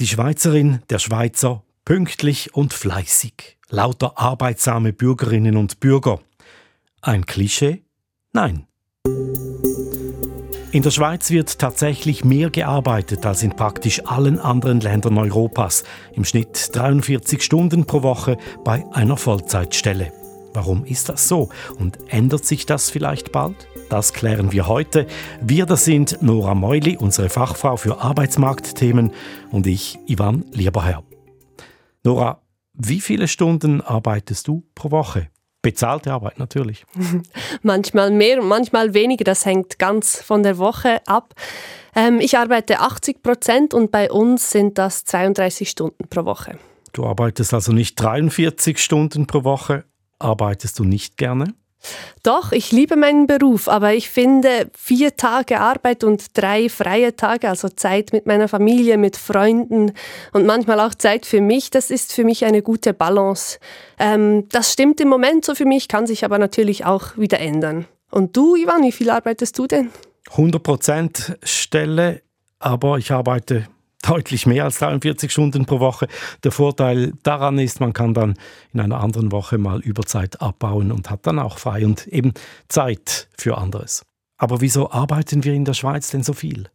Die Schweizerin, der Schweizer, pünktlich und fleißig. Lauter arbeitsame Bürgerinnen und Bürger. Ein Klischee? Nein. In der Schweiz wird tatsächlich mehr gearbeitet als in praktisch allen anderen Ländern Europas. Im Schnitt 43 Stunden pro Woche bei einer Vollzeitstelle. Warum ist das so? Und ändert sich das vielleicht bald? Das klären wir heute. Wir, das sind Nora Meuli, unsere Fachfrau für Arbeitsmarktthemen, und ich, Ivan Lieberherr. Nora, wie viele Stunden arbeitest du pro Woche? Bezahlte Arbeit natürlich. manchmal mehr und manchmal weniger. Das hängt ganz von der Woche ab. Ähm, ich arbeite 80 Prozent und bei uns sind das 32 Stunden pro Woche. Du arbeitest also nicht 43 Stunden pro Woche. Arbeitest du nicht gerne? Doch, ich liebe meinen Beruf, aber ich finde vier Tage Arbeit und drei freie Tage, also Zeit mit meiner Familie, mit Freunden und manchmal auch Zeit für mich, das ist für mich eine gute Balance. Ähm, das stimmt im Moment so für mich, kann sich aber natürlich auch wieder ändern. Und du, Ivan, wie viel arbeitest du denn? 100% Stelle, aber ich arbeite deutlich mehr als 43 Stunden pro Woche. Der Vorteil daran ist, man kann dann in einer anderen Woche mal Überzeit abbauen und hat dann auch frei und eben Zeit für anderes. Aber wieso arbeiten wir in der Schweiz denn so viel?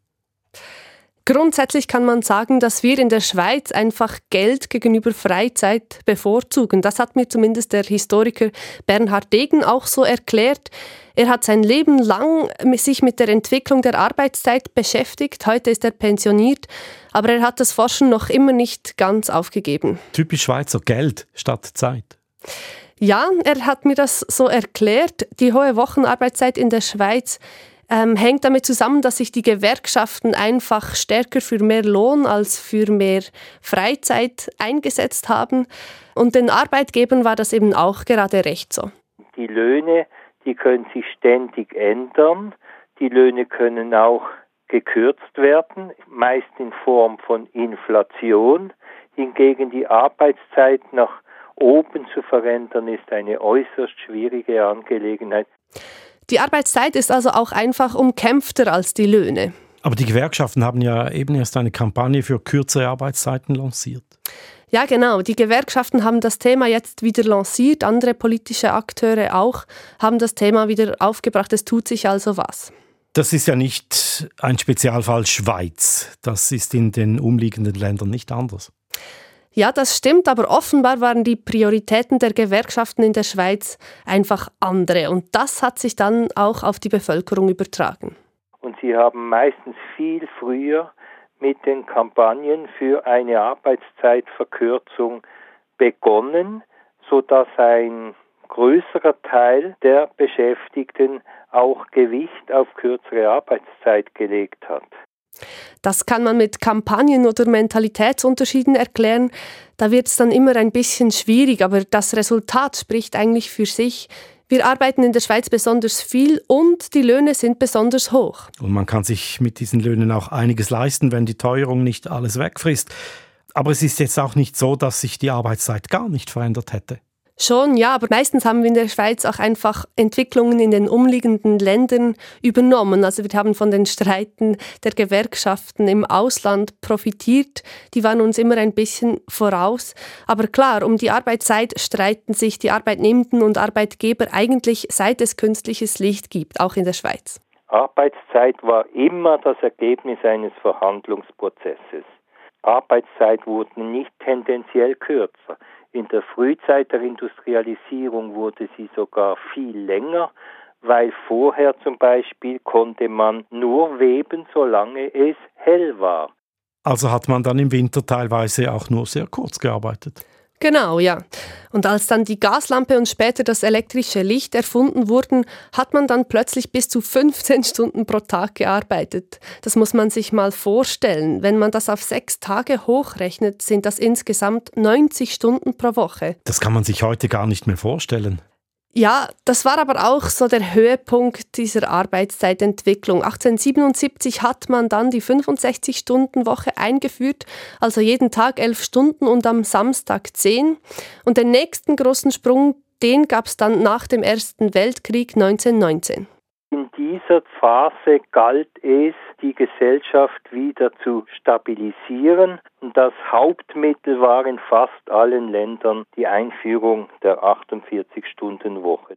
Grundsätzlich kann man sagen, dass wir in der Schweiz einfach Geld gegenüber Freizeit bevorzugen. Das hat mir zumindest der Historiker Bernhard Degen auch so erklärt. Er hat sein Leben lang sich mit der Entwicklung der Arbeitszeit beschäftigt. Heute ist er pensioniert, aber er hat das Forschen noch immer nicht ganz aufgegeben. Typisch Schweizer Geld statt Zeit. Ja, er hat mir das so erklärt. Die hohe Wochenarbeitszeit in der Schweiz ähm, hängt damit zusammen, dass sich die Gewerkschaften einfach stärker für mehr Lohn als für mehr Freizeit eingesetzt haben. Und den Arbeitgebern war das eben auch gerade recht so. Die Löhne, die können sich ständig ändern. Die Löhne können auch gekürzt werden, meist in Form von Inflation. Hingegen die Arbeitszeit nach oben zu verändern, ist eine äußerst schwierige Angelegenheit. Die Arbeitszeit ist also auch einfach umkämpfter als die Löhne. Aber die Gewerkschaften haben ja eben erst eine Kampagne für kürzere Arbeitszeiten lanciert. Ja, genau. Die Gewerkschaften haben das Thema jetzt wieder lanciert. Andere politische Akteure auch haben das Thema wieder aufgebracht. Es tut sich also was. Das ist ja nicht ein Spezialfall Schweiz. Das ist in den umliegenden Ländern nicht anders. Ja, das stimmt, aber offenbar waren die Prioritäten der Gewerkschaften in der Schweiz einfach andere und das hat sich dann auch auf die Bevölkerung übertragen. Und sie haben meistens viel früher mit den Kampagnen für eine Arbeitszeitverkürzung begonnen, sodass ein größerer Teil der Beschäftigten auch Gewicht auf kürzere Arbeitszeit gelegt hat. Das kann man mit Kampagnen oder Mentalitätsunterschieden erklären. Da wird es dann immer ein bisschen schwierig, aber das Resultat spricht eigentlich für sich. Wir arbeiten in der Schweiz besonders viel und die Löhne sind besonders hoch. Und man kann sich mit diesen Löhnen auch einiges leisten, wenn die Teuerung nicht alles wegfrisst. Aber es ist jetzt auch nicht so, dass sich die Arbeitszeit gar nicht verändert hätte. Schon, ja, aber meistens haben wir in der Schweiz auch einfach Entwicklungen in den umliegenden Ländern übernommen. Also wir haben von den Streiten der Gewerkschaften im Ausland profitiert. Die waren uns immer ein bisschen voraus. Aber klar, um die Arbeitszeit streiten sich die Arbeitnehmenden und Arbeitgeber eigentlich seit es künstliches Licht gibt, auch in der Schweiz. Arbeitszeit war immer das Ergebnis eines Verhandlungsprozesses. Arbeitszeit wurde nicht tendenziell kürzer. In der Frühzeit der Industrialisierung wurde sie sogar viel länger, weil vorher zum Beispiel konnte man nur weben, solange es hell war. Also hat man dann im Winter teilweise auch nur sehr kurz gearbeitet. Genau, ja. Und als dann die Gaslampe und später das elektrische Licht erfunden wurden, hat man dann plötzlich bis zu 15 Stunden pro Tag gearbeitet. Das muss man sich mal vorstellen. Wenn man das auf sechs Tage hochrechnet, sind das insgesamt 90 Stunden pro Woche. Das kann man sich heute gar nicht mehr vorstellen. Ja, das war aber auch so der Höhepunkt dieser Arbeitszeitentwicklung. 1877 hat man dann die 65-Stunden-Woche eingeführt, also jeden Tag elf Stunden und am Samstag zehn. Und den nächsten großen Sprung, den gab es dann nach dem Ersten Weltkrieg 1919. In dieser Phase galt es, die Gesellschaft wieder zu stabilisieren. Und das Hauptmittel war in fast allen Ländern die Einführung der 48-Stunden-Woche.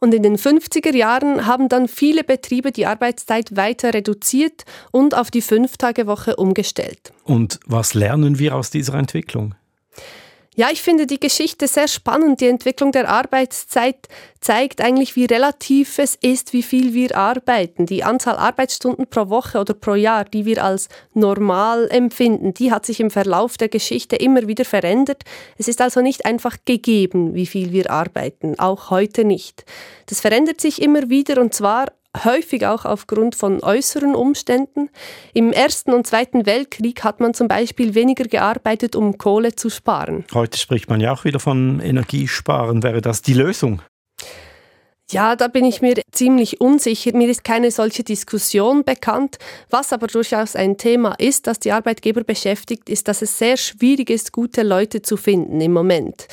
Und in den 50er Jahren haben dann viele Betriebe die Arbeitszeit weiter reduziert und auf die Fünftagewoche umgestellt. Und was lernen wir aus dieser Entwicklung? Ja, ich finde die Geschichte sehr spannend. Die Entwicklung der Arbeitszeit zeigt eigentlich, wie relativ es ist, wie viel wir arbeiten. Die Anzahl Arbeitsstunden pro Woche oder pro Jahr, die wir als normal empfinden, die hat sich im Verlauf der Geschichte immer wieder verändert. Es ist also nicht einfach gegeben, wie viel wir arbeiten, auch heute nicht. Das verändert sich immer wieder und zwar häufig auch aufgrund von äußeren Umständen. Im Ersten und Zweiten Weltkrieg hat man zum Beispiel weniger gearbeitet, um Kohle zu sparen. Heute spricht man ja auch wieder von Energiesparen. Wäre das die Lösung? Ja, da bin ich mir ziemlich unsicher. Mir ist keine solche Diskussion bekannt. Was aber durchaus ein Thema ist, das die Arbeitgeber beschäftigt, ist, dass es sehr schwierig ist, gute Leute zu finden im Moment.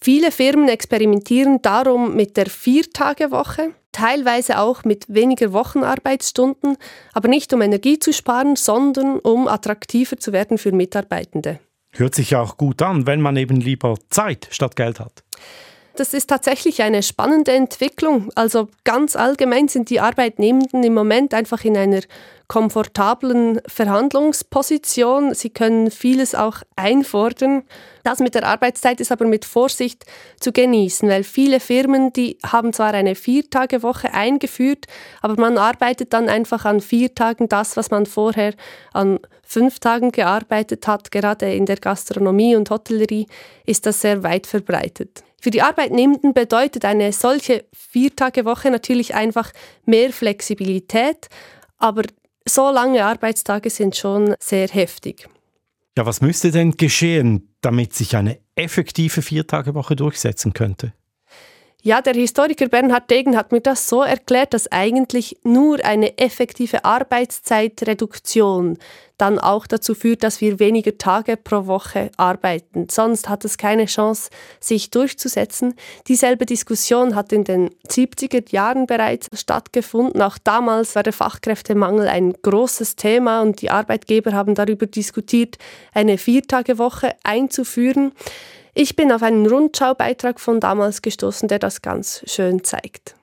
Viele Firmen experimentieren darum mit der Viertagewoche teilweise auch mit weniger Wochenarbeitsstunden, aber nicht um Energie zu sparen, sondern um attraktiver zu werden für Mitarbeitende. Hört sich auch gut an, wenn man eben lieber Zeit statt Geld hat. Das ist tatsächlich eine spannende Entwicklung. Also ganz allgemein sind die Arbeitnehmenden im Moment einfach in einer komfortablen Verhandlungsposition. Sie können vieles auch einfordern. Das mit der Arbeitszeit ist aber mit Vorsicht zu genießen, weil viele Firmen, die haben zwar eine Viertagewoche eingeführt, aber man arbeitet dann einfach an vier Tagen das, was man vorher an fünf Tagen gearbeitet hat. Gerade in der Gastronomie und Hotellerie ist das sehr weit verbreitet. Für die Arbeitnehmenden bedeutet eine solche Viertagewoche natürlich einfach mehr Flexibilität, aber so lange Arbeitstage sind schon sehr heftig. Ja, was müsste denn geschehen, damit sich eine effektive Viertagewoche durchsetzen könnte? Ja, der Historiker Bernhard Degen hat mir das so erklärt, dass eigentlich nur eine effektive Arbeitszeitreduktion dann auch dazu führt, dass wir weniger Tage pro Woche arbeiten. Sonst hat es keine Chance, sich durchzusetzen. Dieselbe Diskussion hat in den 70er Jahren bereits stattgefunden. Auch damals war der Fachkräftemangel ein großes Thema und die Arbeitgeber haben darüber diskutiert, eine Viertagewoche einzuführen. Ich bin auf einen Rundschaubeitrag von damals gestoßen, der das ganz schön zeigt.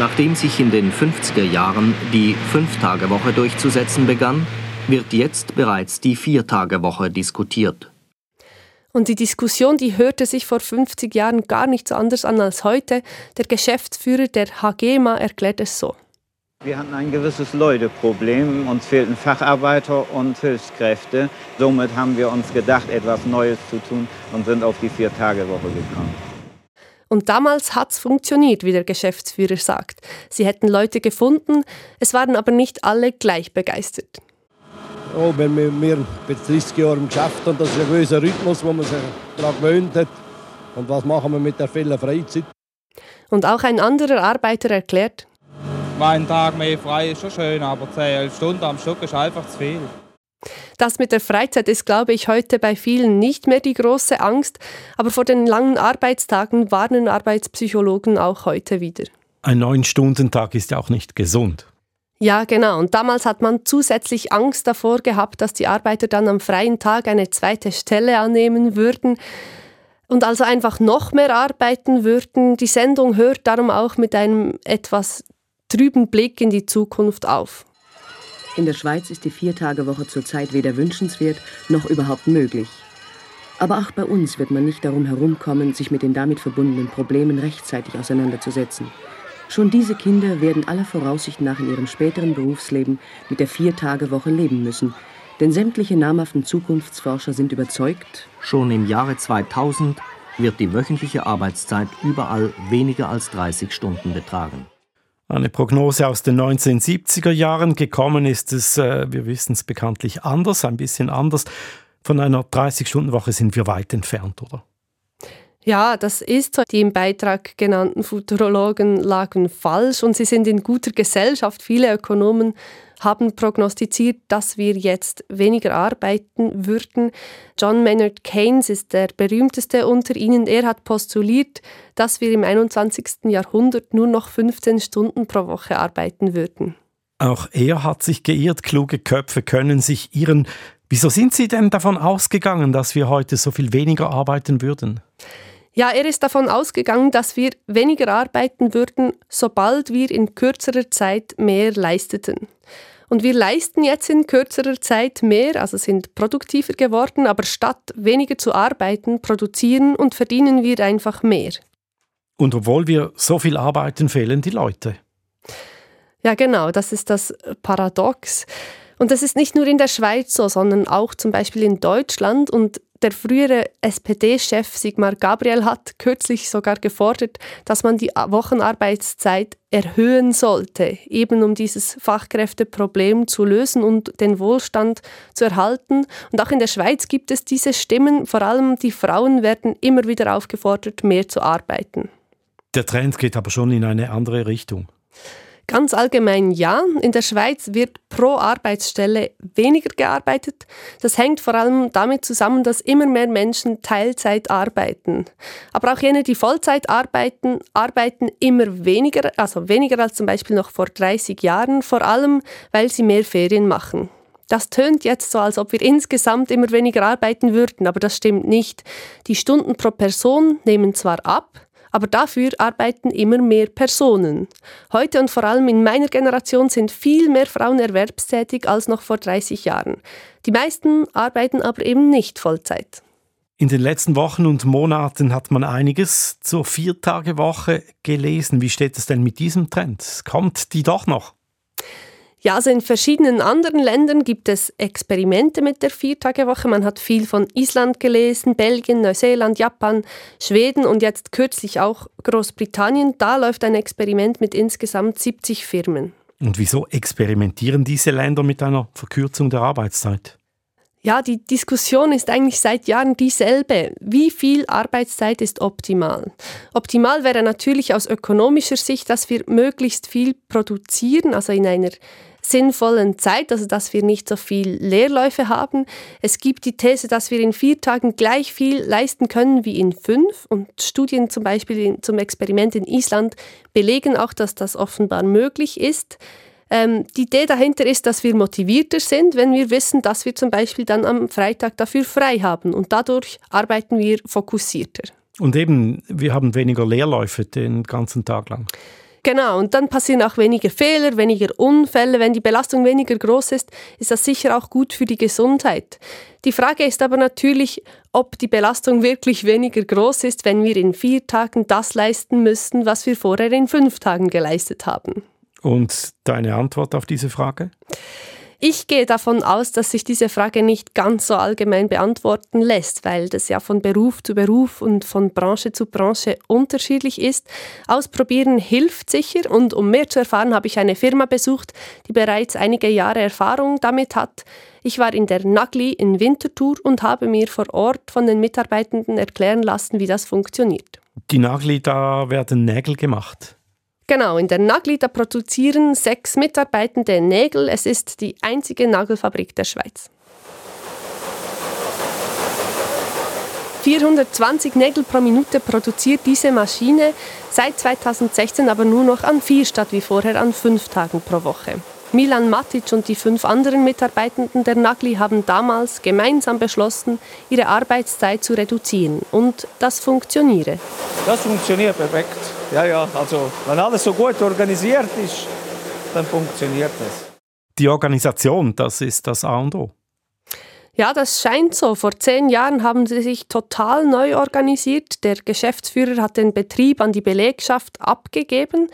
Nachdem sich in den 50er Jahren die Fünf-Tage-Woche durchzusetzen begann, wird jetzt bereits die Vier-Tage-Woche diskutiert. Und die Diskussion, die hörte sich vor 50 Jahren gar nicht so anders an als heute. Der Geschäftsführer der HGMA erklärt es so. Wir hatten ein gewisses Leuteproblem. Uns fehlten Facharbeiter und Hilfskräfte. Somit haben wir uns gedacht, etwas Neues zu tun und sind auf die Vier-Tage-Woche gekommen. Und damals hat es funktioniert, wie der Geschäftsführer sagt. Sie hätten Leute gefunden, es waren aber nicht alle gleich begeistert. Oh, wenn wir, wir 30 Jahre im Geschäft und das ist ein gewisser Rhythmus, wo man sich daran gewöhnt hat. Und was machen wir mit der vielen Freizeit? Und auch ein anderer Arbeiter erklärt, mein Tag mehr frei ist schon schön, aber 10, 11 Stunden am Stück ist einfach zu viel. Das mit der Freizeit ist, glaube ich, heute bei vielen nicht mehr die große Angst, aber vor den langen Arbeitstagen warnen Arbeitspsychologen auch heute wieder. Ein Neun-Stunden-Tag ist ja auch nicht gesund. Ja, genau. Und damals hat man zusätzlich Angst davor gehabt, dass die Arbeiter dann am freien Tag eine zweite Stelle annehmen würden und also einfach noch mehr arbeiten würden. Die Sendung hört darum auch mit einem etwas trüben Blick in die Zukunft auf. In der Schweiz ist die Viertagewoche zurzeit weder wünschenswert noch überhaupt möglich. Aber auch bei uns wird man nicht darum herumkommen, sich mit den damit verbundenen Problemen rechtzeitig auseinanderzusetzen. Schon diese Kinder werden aller Voraussicht nach in ihrem späteren Berufsleben mit der Viertagewoche leben müssen. Denn sämtliche namhaften Zukunftsforscher sind überzeugt, schon im Jahre 2000 wird die wöchentliche Arbeitszeit überall weniger als 30 Stunden betragen. Eine Prognose aus den 1970er Jahren. Gekommen ist es, äh, wir wissen es bekanntlich anders, ein bisschen anders. Von einer 30-Stunden-Woche sind wir weit entfernt, oder? Ja, das ist so. Die im Beitrag genannten Futurologen lagen falsch und sie sind in guter Gesellschaft. Viele Ökonomen haben prognostiziert, dass wir jetzt weniger arbeiten würden. John Maynard Keynes ist der berühmteste unter ihnen. Er hat postuliert, dass wir im 21. Jahrhundert nur noch 15 Stunden pro Woche arbeiten würden. Auch er hat sich geirrt. Kluge Köpfe können sich irren. Wieso sind Sie denn davon ausgegangen, dass wir heute so viel weniger arbeiten würden? Ja, er ist davon ausgegangen, dass wir weniger arbeiten würden, sobald wir in kürzerer Zeit mehr leisteten. Und wir leisten jetzt in kürzerer Zeit mehr, also sind produktiver geworden, aber statt weniger zu arbeiten, produzieren und verdienen wir einfach mehr. Und obwohl wir so viel arbeiten, fehlen die Leute. Ja, genau, das ist das Paradox. Und das ist nicht nur in der Schweiz so, sondern auch zum Beispiel in Deutschland. Und der frühere SPD-Chef Sigmar Gabriel hat kürzlich sogar gefordert, dass man die Wochenarbeitszeit erhöhen sollte, eben um dieses Fachkräfteproblem zu lösen und den Wohlstand zu erhalten. Und auch in der Schweiz gibt es diese Stimmen, vor allem die Frauen werden immer wieder aufgefordert, mehr zu arbeiten. Der Trend geht aber schon in eine andere Richtung. Ganz allgemein ja. In der Schweiz wird pro Arbeitsstelle weniger gearbeitet. Das hängt vor allem damit zusammen, dass immer mehr Menschen Teilzeit arbeiten. Aber auch jene, die Vollzeit arbeiten, arbeiten immer weniger, also weniger als zum Beispiel noch vor 30 Jahren, vor allem weil sie mehr Ferien machen. Das tönt jetzt so, als ob wir insgesamt immer weniger arbeiten würden, aber das stimmt nicht. Die Stunden pro Person nehmen zwar ab, aber dafür arbeiten immer mehr Personen. Heute und vor allem in meiner Generation sind viel mehr Frauen erwerbstätig als noch vor 30 Jahren. Die meisten arbeiten aber eben nicht Vollzeit. In den letzten Wochen und Monaten hat man einiges zur Viertagewoche gelesen. Wie steht es denn mit diesem Trend? Kommt die doch noch? Ja, also in verschiedenen anderen Ländern gibt es Experimente mit der Viertagewoche. Man hat viel von Island gelesen, Belgien, Neuseeland, Japan, Schweden und jetzt kürzlich auch Großbritannien. Da läuft ein Experiment mit insgesamt 70 Firmen. Und wieso experimentieren diese Länder mit einer Verkürzung der Arbeitszeit? Ja, die Diskussion ist eigentlich seit Jahren dieselbe. Wie viel Arbeitszeit ist optimal? Optimal wäre natürlich aus ökonomischer Sicht, dass wir möglichst viel produzieren, also in einer sinnvollen Zeit, also dass wir nicht so viel Leerläufe haben. Es gibt die These, dass wir in vier Tagen gleich viel leisten können wie in fünf und Studien zum Beispiel zum Experiment in Island belegen auch, dass das offenbar möglich ist. Ähm, die Idee dahinter ist, dass wir motivierter sind, wenn wir wissen, dass wir zum Beispiel dann am Freitag dafür frei haben und dadurch arbeiten wir fokussierter. Und eben, wir haben weniger Leerläufe den ganzen Tag lang. Genau, und dann passieren auch weniger Fehler, weniger Unfälle. Wenn die Belastung weniger groß ist, ist das sicher auch gut für die Gesundheit. Die Frage ist aber natürlich, ob die Belastung wirklich weniger groß ist, wenn wir in vier Tagen das leisten müssten, was wir vorher in fünf Tagen geleistet haben. Und deine Antwort auf diese Frage? Ich gehe davon aus, dass sich diese Frage nicht ganz so allgemein beantworten lässt, weil das ja von Beruf zu Beruf und von Branche zu Branche unterschiedlich ist. Ausprobieren hilft sicher und um mehr zu erfahren, habe ich eine Firma besucht, die bereits einige Jahre Erfahrung damit hat. Ich war in der Nagli in Winterthur und habe mir vor Ort von den Mitarbeitenden erklären lassen, wie das funktioniert. Die Nagli, da werden Nägel gemacht. Genau, in der Nagli da produzieren sechs Mitarbeitende Nägel. Es ist die einzige Nagelfabrik der Schweiz. 420 Nägel pro Minute produziert diese Maschine, seit 2016 aber nur noch an vier statt wie vorher an fünf Tagen pro Woche. Milan Matic und die fünf anderen Mitarbeitenden der Nagli haben damals gemeinsam beschlossen, ihre Arbeitszeit zu reduzieren. Und das funktioniere. Das funktioniert perfekt. Ja, ja, also wenn alles so gut organisiert ist, dann funktioniert es. Die Organisation, das ist das A und O. Ja, das scheint so. Vor zehn Jahren haben sie sich total neu organisiert. Der Geschäftsführer hat den Betrieb an die Belegschaft abgegeben.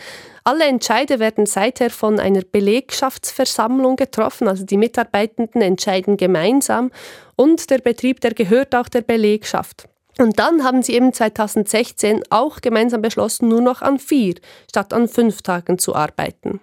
Alle Entscheide werden seither von einer Belegschaftsversammlung getroffen, also die Mitarbeitenden entscheiden gemeinsam und der Betrieb, der gehört auch der Belegschaft. Und dann haben sie eben 2016 auch gemeinsam beschlossen, nur noch an vier statt an fünf Tagen zu arbeiten.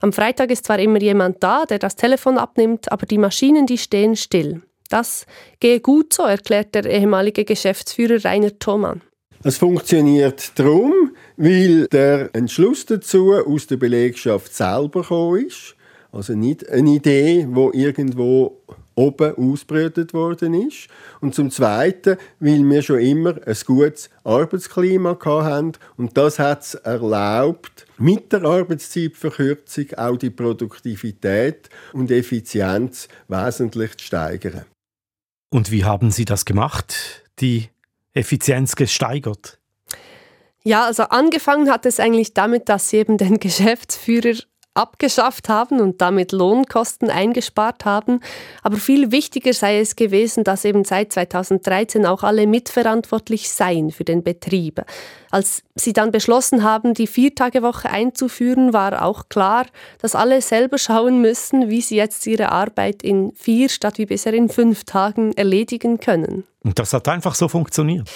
Am Freitag ist zwar immer jemand da, der das Telefon abnimmt, aber die Maschinen, die stehen still. Das gehe gut so, erklärt der ehemalige Geschäftsführer Rainer Thomann. Es funktioniert darum, weil der Entschluss dazu aus der Belegschaft selber gekommen ist. Also nicht eine Idee, wo irgendwo oben ausgebrütet worden ist. Und zum Zweiten, weil wir schon immer ein gutes Arbeitsklima hatten. Und das hat es erlaubt, mit der Arbeitszeitverkürzung auch die Produktivität und Effizienz wesentlich zu steigern. Und wie haben Sie das gemacht, die Effizienz gesteigert? Ja, also angefangen hat es eigentlich damit, dass sie eben den Geschäftsführer abgeschafft haben und damit Lohnkosten eingespart haben. Aber viel wichtiger sei es gewesen, dass eben seit 2013 auch alle mitverantwortlich seien für den Betrieb. Als sie dann beschlossen haben, die Viertagewoche einzuführen, war auch klar, dass alle selber schauen müssen, wie sie jetzt ihre Arbeit in vier statt wie bisher in fünf Tagen erledigen können. Und das hat einfach so funktioniert?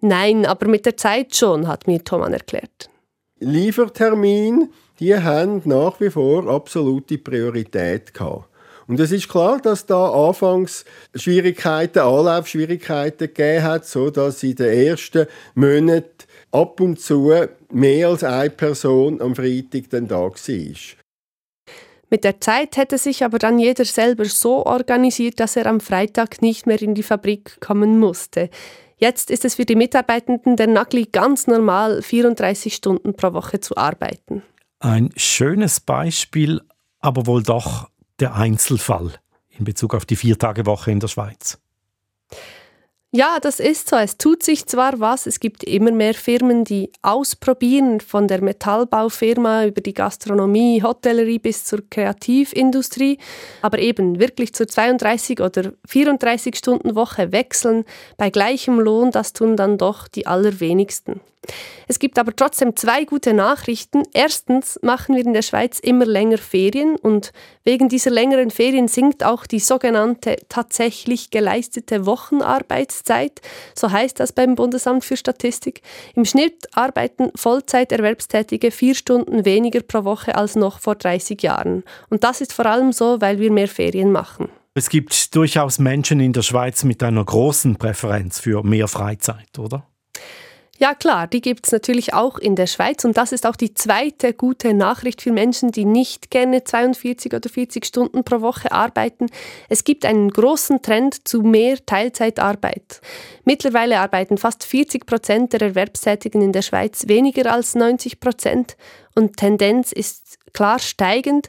Nein, aber mit der Zeit schon, hat mir Thomas erklärt. Liefertermin die haben nach wie vor absolute Priorität gehabt. Und es ist klar, dass da anfangs Schwierigkeiten, Anlaufschwierigkeiten gegeben hat, so dass in den ersten Monaten ab und zu mehr als eine Person am Freitag dann da war. Mit der Zeit hätte sich aber dann jeder selber so organisiert, dass er am Freitag nicht mehr in die Fabrik kommen musste. Jetzt ist es für die Mitarbeitenden der Nagli ganz normal, 34 Stunden pro Woche zu arbeiten. Ein schönes Beispiel, aber wohl doch der Einzelfall in Bezug auf die Viertagewoche in der Schweiz. Ja, das ist so. Es tut sich zwar was, es gibt immer mehr Firmen, die ausprobieren, von der Metallbaufirma über die Gastronomie, Hotellerie bis zur Kreativindustrie, aber eben wirklich zur 32 oder 34 Stunden Woche wechseln bei gleichem Lohn, das tun dann doch die allerwenigsten. Es gibt aber trotzdem zwei gute Nachrichten. Erstens machen wir in der Schweiz immer länger Ferien und wegen dieser längeren Ferien sinkt auch die sogenannte tatsächlich geleistete Wochenarbeitszeit. So heißt das beim Bundesamt für Statistik. Im Schnitt arbeiten Vollzeiterwerbstätige vier Stunden weniger pro Woche als noch vor 30 Jahren. Und das ist vor allem so, weil wir mehr Ferien machen. Es gibt durchaus Menschen in der Schweiz mit einer großen Präferenz für mehr Freizeit, oder? Ja klar, die gibt es natürlich auch in der Schweiz und das ist auch die zweite gute Nachricht für Menschen, die nicht gerne 42 oder 40 Stunden pro Woche arbeiten. Es gibt einen großen Trend zu mehr Teilzeitarbeit. Mittlerweile arbeiten fast 40 Prozent der Erwerbstätigen in der Schweiz weniger als 90 Prozent und Tendenz ist klar steigend.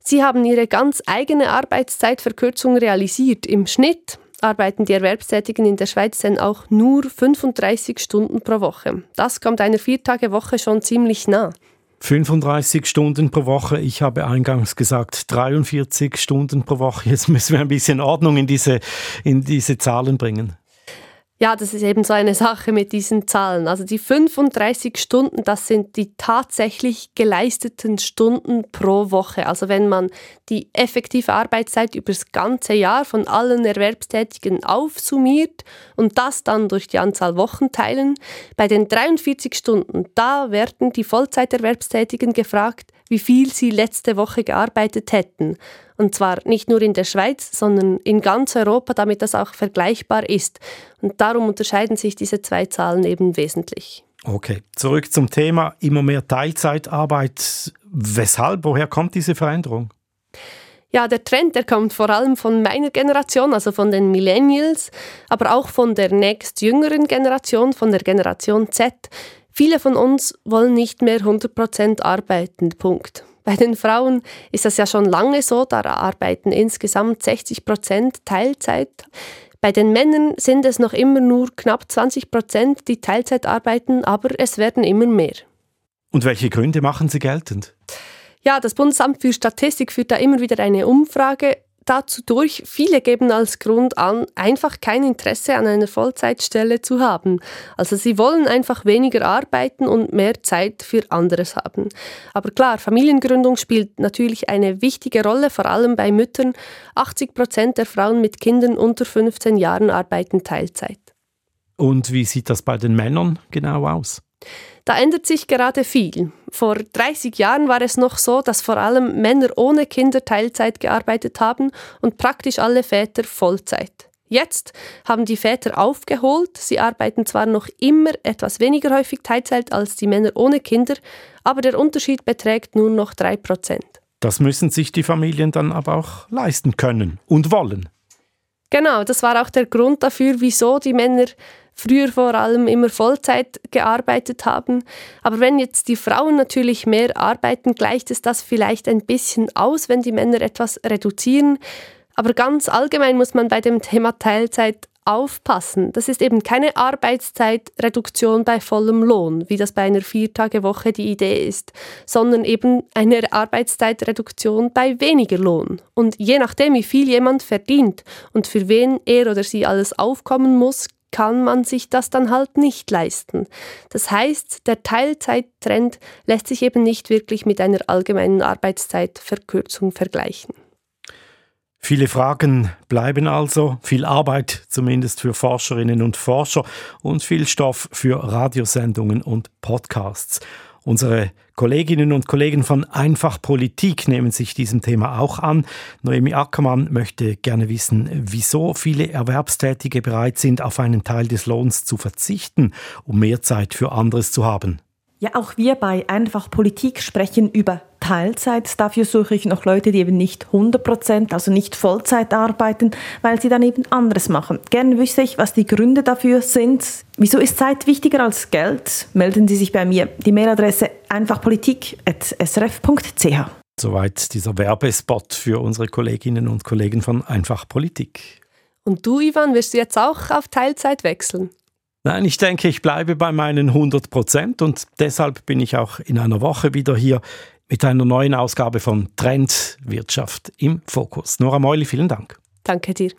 Sie haben ihre ganz eigene Arbeitszeitverkürzung realisiert. Im Schnitt arbeiten die Erwerbstätigen in der Schweiz dann auch nur 35 Stunden pro Woche. Das kommt einer Viertagewoche schon ziemlich nah. 35 Stunden pro Woche. Ich habe eingangs gesagt 43 Stunden pro Woche. Jetzt müssen wir ein bisschen Ordnung in diese, in diese Zahlen bringen. Ja, das ist eben so eine Sache mit diesen Zahlen. Also die 35 Stunden, das sind die tatsächlich geleisteten Stunden pro Woche. Also wenn man die effektive Arbeitszeit über das ganze Jahr von allen Erwerbstätigen aufsummiert und das dann durch die Anzahl Wochen teilen, bei den 43 Stunden, da werden die Vollzeiterwerbstätigen gefragt, wie viel sie letzte Woche gearbeitet hätten. Und zwar nicht nur in der Schweiz, sondern in ganz Europa, damit das auch vergleichbar ist. Und darum unterscheiden sich diese zwei Zahlen eben wesentlich. Okay, zurück zum Thema immer mehr Teilzeitarbeit. Weshalb? Woher kommt diese Veränderung? Ja, der Trend, der kommt vor allem von meiner Generation, also von den Millennials, aber auch von der nächstjüngeren Generation, von der Generation Z. Viele von uns wollen nicht mehr 100% arbeiten, Punkt. Bei den Frauen ist das ja schon lange so, da arbeiten insgesamt 60 Prozent Teilzeit. Bei den Männern sind es noch immer nur knapp 20 Prozent, die Teilzeit arbeiten, aber es werden immer mehr. Und welche Gründe machen Sie geltend? Ja, das Bundesamt für Statistik führt da immer wieder eine Umfrage dazu durch. Viele geben als Grund an, einfach kein Interesse an einer Vollzeitstelle zu haben. Also sie wollen einfach weniger arbeiten und mehr Zeit für anderes haben. Aber klar, Familiengründung spielt natürlich eine wichtige Rolle, vor allem bei Müttern. 80 Prozent der Frauen mit Kindern unter 15 Jahren arbeiten Teilzeit. Und wie sieht das bei den Männern genau aus? Da ändert sich gerade viel. Vor 30 Jahren war es noch so, dass vor allem Männer ohne Kinder Teilzeit gearbeitet haben und praktisch alle Väter Vollzeit. Jetzt haben die Väter aufgeholt. Sie arbeiten zwar noch immer etwas weniger häufig Teilzeit als die Männer ohne Kinder, aber der Unterschied beträgt nur noch 3%. Das müssen sich die Familien dann aber auch leisten können und wollen. Genau, das war auch der Grund dafür, wieso die Männer früher vor allem immer Vollzeit gearbeitet haben. Aber wenn jetzt die Frauen natürlich mehr arbeiten, gleicht es das vielleicht ein bisschen aus, wenn die Männer etwas reduzieren. Aber ganz allgemein muss man bei dem Thema Teilzeit aufpassen. Das ist eben keine Arbeitszeitreduktion bei vollem Lohn, wie das bei einer Viertagewoche die Idee ist, sondern eben eine Arbeitszeitreduktion bei weniger Lohn. Und je nachdem, wie viel jemand verdient und für wen er oder sie alles aufkommen muss, kann man sich das dann halt nicht leisten. Das heißt, der Teilzeittrend lässt sich eben nicht wirklich mit einer allgemeinen Arbeitszeitverkürzung vergleichen. Viele Fragen bleiben also, viel Arbeit zumindest für Forscherinnen und Forscher und viel Stoff für Radiosendungen und Podcasts. Unsere Kolleginnen und Kollegen von Einfach Politik nehmen sich diesem Thema auch an. Noemi Ackermann möchte gerne wissen, wieso viele Erwerbstätige bereit sind, auf einen Teil des Lohns zu verzichten, um mehr Zeit für anderes zu haben. Ja, auch wir bei Einfach Politik sprechen über Teilzeit. Dafür suche ich noch Leute, die eben nicht 100 Prozent, also nicht Vollzeit arbeiten, weil sie dann eben anderes machen. Gerne wüsste ich, was die Gründe dafür sind. Wieso ist Zeit wichtiger als Geld? Melden Sie sich bei mir. Die Mailadresse einfachpolitik.srf.ch. Soweit dieser Werbespot für unsere Kolleginnen und Kollegen von Einfach Politik. Und du, Ivan, wirst du jetzt auch auf Teilzeit wechseln? Nein, ich denke, ich bleibe bei meinen 100 Prozent und deshalb bin ich auch in einer Woche wieder hier mit einer neuen Ausgabe von Trend Wirtschaft im Fokus. Nora Meuli, vielen Dank. Danke dir.